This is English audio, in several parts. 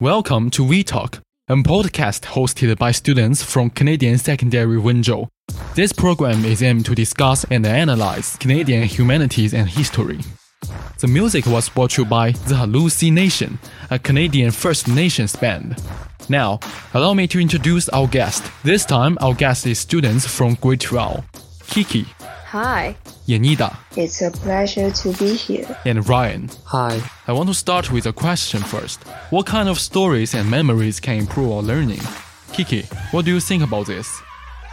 Welcome to We Talk, a podcast hosted by students from Canadian Secondary Wenzhou. This program is aimed to discuss and analyze Canadian humanities and history. The music was brought to you by the Halluci Nation, a Canadian First Nations band. Now, allow me to introduce our guest. This time, our guest is students from grade 12, Kiki, Hi, Yenida, It's a pleasure to be here. and Ryan. Hi. I want to start with a question first. What kind of stories and memories can improve our learning? Kiki, what do you think about this?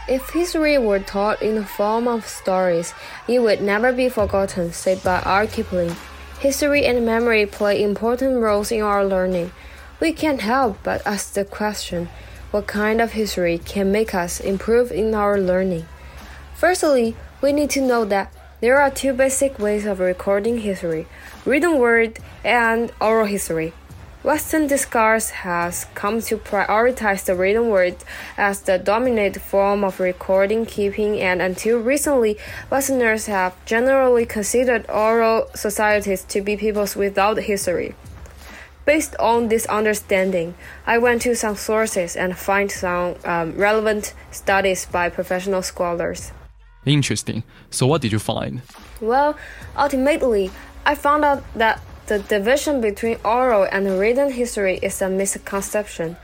if history were taught in the form of stories, it would never be forgotten, said by R. Kipling. History and memory play important roles in our learning. We can't help but ask the question what kind of history can make us improve in our learning? Firstly, we need to know that there are two basic ways of recording history written word and oral history. Western discourse has come to prioritize the written word as the dominant form of recording keeping, and until recently, Westerners have generally considered oral societies to be peoples without history. Based on this understanding, I went to some sources and find some um, relevant studies by professional scholars. Interesting. So, what did you find? Well, ultimately, I found out that the division between oral and written history is a misconception.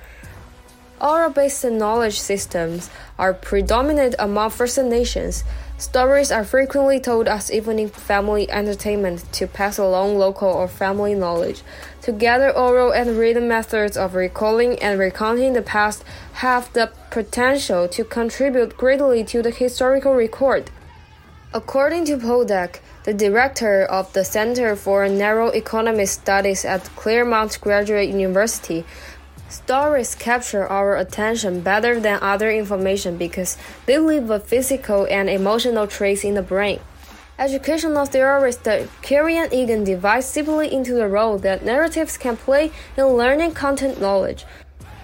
Oral based knowledge systems are predominant among First Nations. Stories are frequently told as evening family entertainment to pass along local or family knowledge. Together, oral and written methods of recalling and recounting the past have the potential to contribute greatly to the historical record. According to Paul Zak, the director of the Center for Neuroeconomic Studies at Claremont Graduate University, stories capture our attention better than other information because they leave a physical and emotional trace in the brain. Educational theorist Kieran Egan divides deeply into the role that narratives can play in learning content knowledge.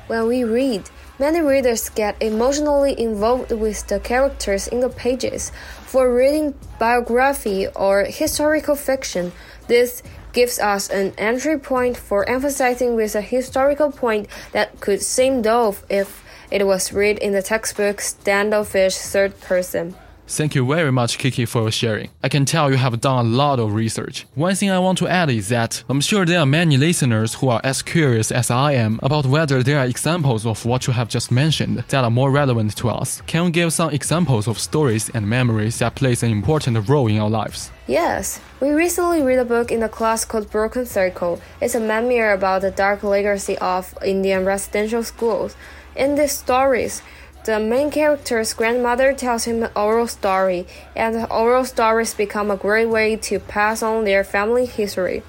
When we read, many readers get emotionally involved with the characters in the pages. For reading biography or historical fiction, this gives us an entry point for emphasizing with a historical point that could seem dull if it was read in the textbook standoffish third person. Thank you very much, Kiki, for sharing. I can tell you have done a lot of research. One thing I want to add is that I'm sure there are many listeners who are as curious as I am about whether there are examples of what you have just mentioned that are more relevant to us. Can you give some examples of stories and memories that plays an important role in our lives? Yes, we recently read a book in the class called Broken Circle. It's a memoir about the dark legacy of Indian residential schools. In these stories, the main character's grandmother tells him an oral story, and oral stories become a great way to pass on their family history.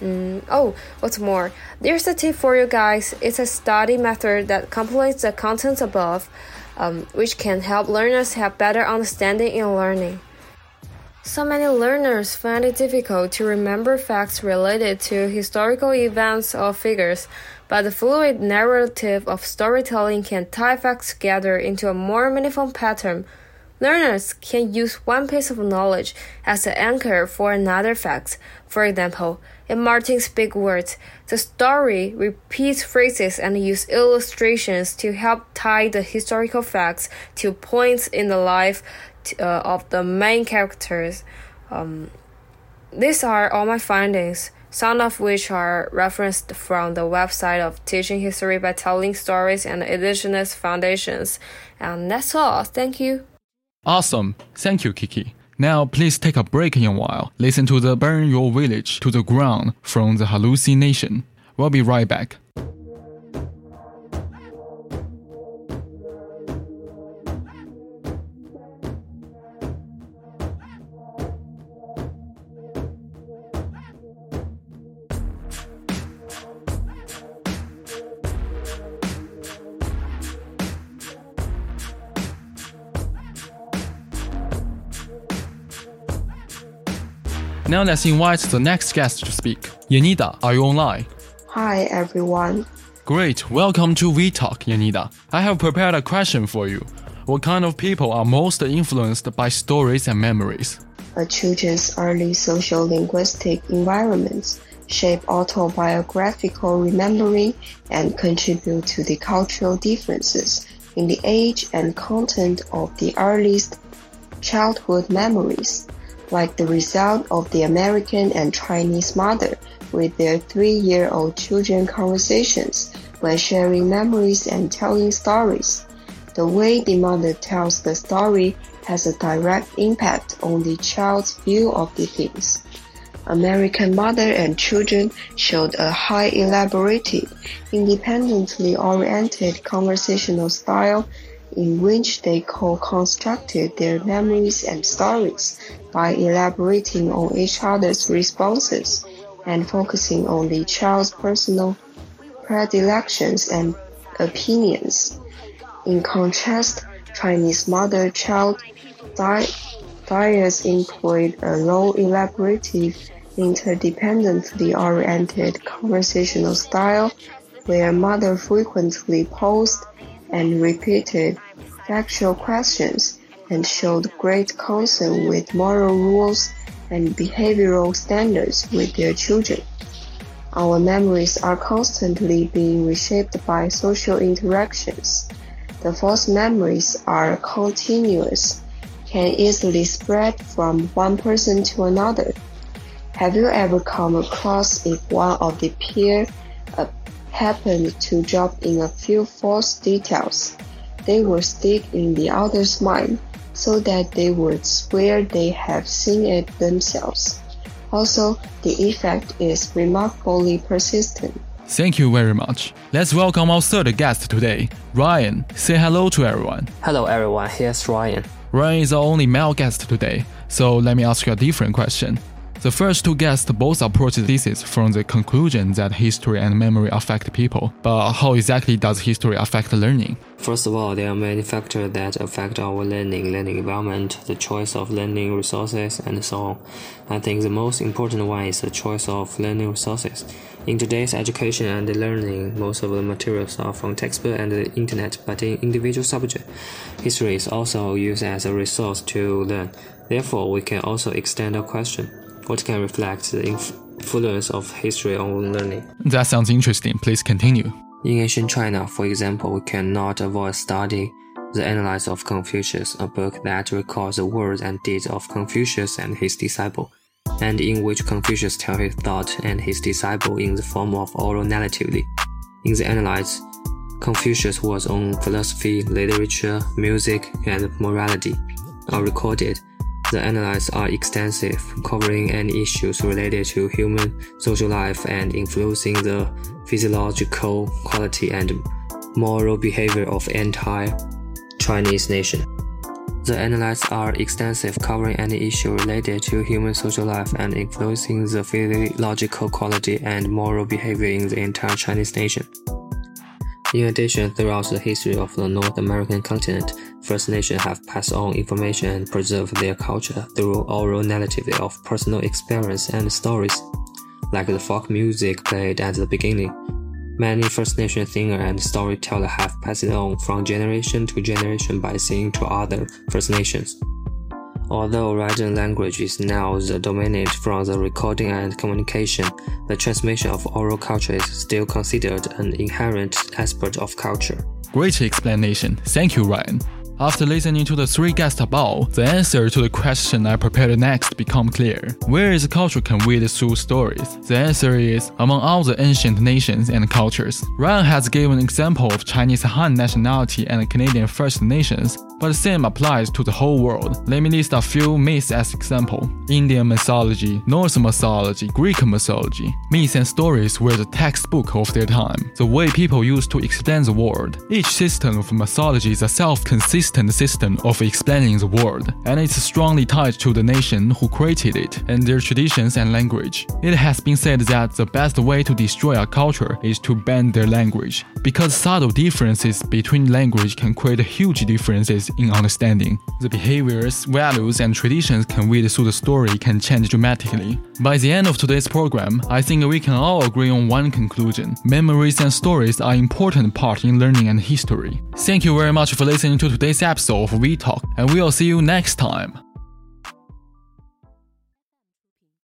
Mm, oh, what's more, there's a tip for you guys. It's a study method that complements the contents above, um, which can help learners have better understanding in learning. So many learners find it difficult to remember facts related to historical events or figures, but the fluid narrative of storytelling can tie facts together into a more meaningful pattern. Learners can use one piece of knowledge as an anchor for another fact. For example, in Martin's Big Words, the story repeats phrases and uses illustrations to help tie the historical facts to points in the life uh, of the main characters. Um, these are all my findings, some of which are referenced from the website of Teaching History by Telling Stories and Editionist Foundations. And that's all. Thank you. Awesome. Thank you, Kiki. Now, please take a break in a while. Listen to the Burn Your Village to the Ground from the Halluci Nation. We'll be right back. Now let's invite the next guest to speak. Yenida, are you online? Hi, everyone. Great, welcome to We Talk, Yenida. I have prepared a question for you. What kind of people are most influenced by stories and memories? A children's early social linguistic environments shape autobiographical remembering, and contribute to the cultural differences in the age and content of the earliest childhood memories, like the result of the American and Chinese mother with their three-year-old children conversations when sharing memories and telling stories. The way the mother tells the story has a direct impact on the child's view of the things. American Mother and Children showed a high elaborated, independently oriented conversational style in which they co-constructed their memories and stories by elaborating on each other's responses and focusing on the child's personal predilections and opinions. In contrast, Chinese mother-child dyads employed a low elaborative interdependently oriented conversational style where mother frequently posed and repeated factual questions and showed great concern with moral rules and behavioral standards with their children. Our memories are constantly being reshaped by social interactions. The false memories are continuous, can easily spread from one person to another. Have you ever come across if one of the peer happened to drop in a few false details? They will stick in the other's mind so that they would swear they have seen it themselves. Also, the effect is remarkably persistent. Thank you very much. Let's welcome our third guest today, Ryan. Say hello to everyone. Hello, everyone. Here's Ryan. Ryan is our only male guest today, so let me ask you a different question. The first two guests both approach this from the conclusion that history and memory affect people, but how exactly does history affect learning? First of all, there are many factors that affect our learning, learning environment, the choice of learning resources, and so on. I think the most important one is the choice of learning resources. In today's education and learning, most of the materials are from textbook and the internet, but in individual subject, history is also used as a resource to learn. Therefore, we can also extend our question what can reflect the influence of history on learning. That sounds interesting. Please continue. In ancient China, for example, we cannot avoid studying the Analects of Confucius, a book that records the words and deeds of Confucius and his disciple, and in which Confucius tells his thought and his disciple in the form of oral narratively. In the Analects, Confucius was on philosophy, literature, music, and morality, are recorded the Analects are extensive, covering any issues related to human social life and influencing the physiological quality and moral behavior of entire Chinese nation. The Analects are extensive, covering any issue related to human social life and influencing the physiological quality and moral behavior in the entire Chinese nation. In addition, throughout the history of the North American continent, First Nations have passed on information and preserved their culture through oral narrative of personal experience and stories, like the folk music played at the beginning. Many First Nation singers and storytellers have passed it on from generation to generation by singing to other First Nations. Although written language is now the dominant from the recording and communication, the transmission of oral culture is still considered an inherent aspect of culture. Great explanation. Thank you, Ryan. After listening to the three guests above, the answer to the question I prepared next become clear. Where is culture conveyed through stories? The answer is among all the ancient nations and cultures. Ryan has given an example of Chinese Han nationality and Canadian First Nations, but the same applies to the whole world. Let me list a few myths as example. Indian mythology, Norse mythology, Greek mythology. Myths and stories were the textbook of their time, the way people used to explain the world. Each system of mythology is a self-consistent consistent system of explaining the world, and it's strongly tied to the nation who created it and their traditions and language. It has been said that the best way to destroy a culture is to ban their language, because subtle differences between language can create huge differences in understanding. The behaviors, values, and traditions conveyed through the story can change dramatically. By the end of today's program, I think we can all agree on one conclusion. Memories and stories are important part in learning and history. Thank you very much for listening to today's episode of We Talk, and we'll see you next time.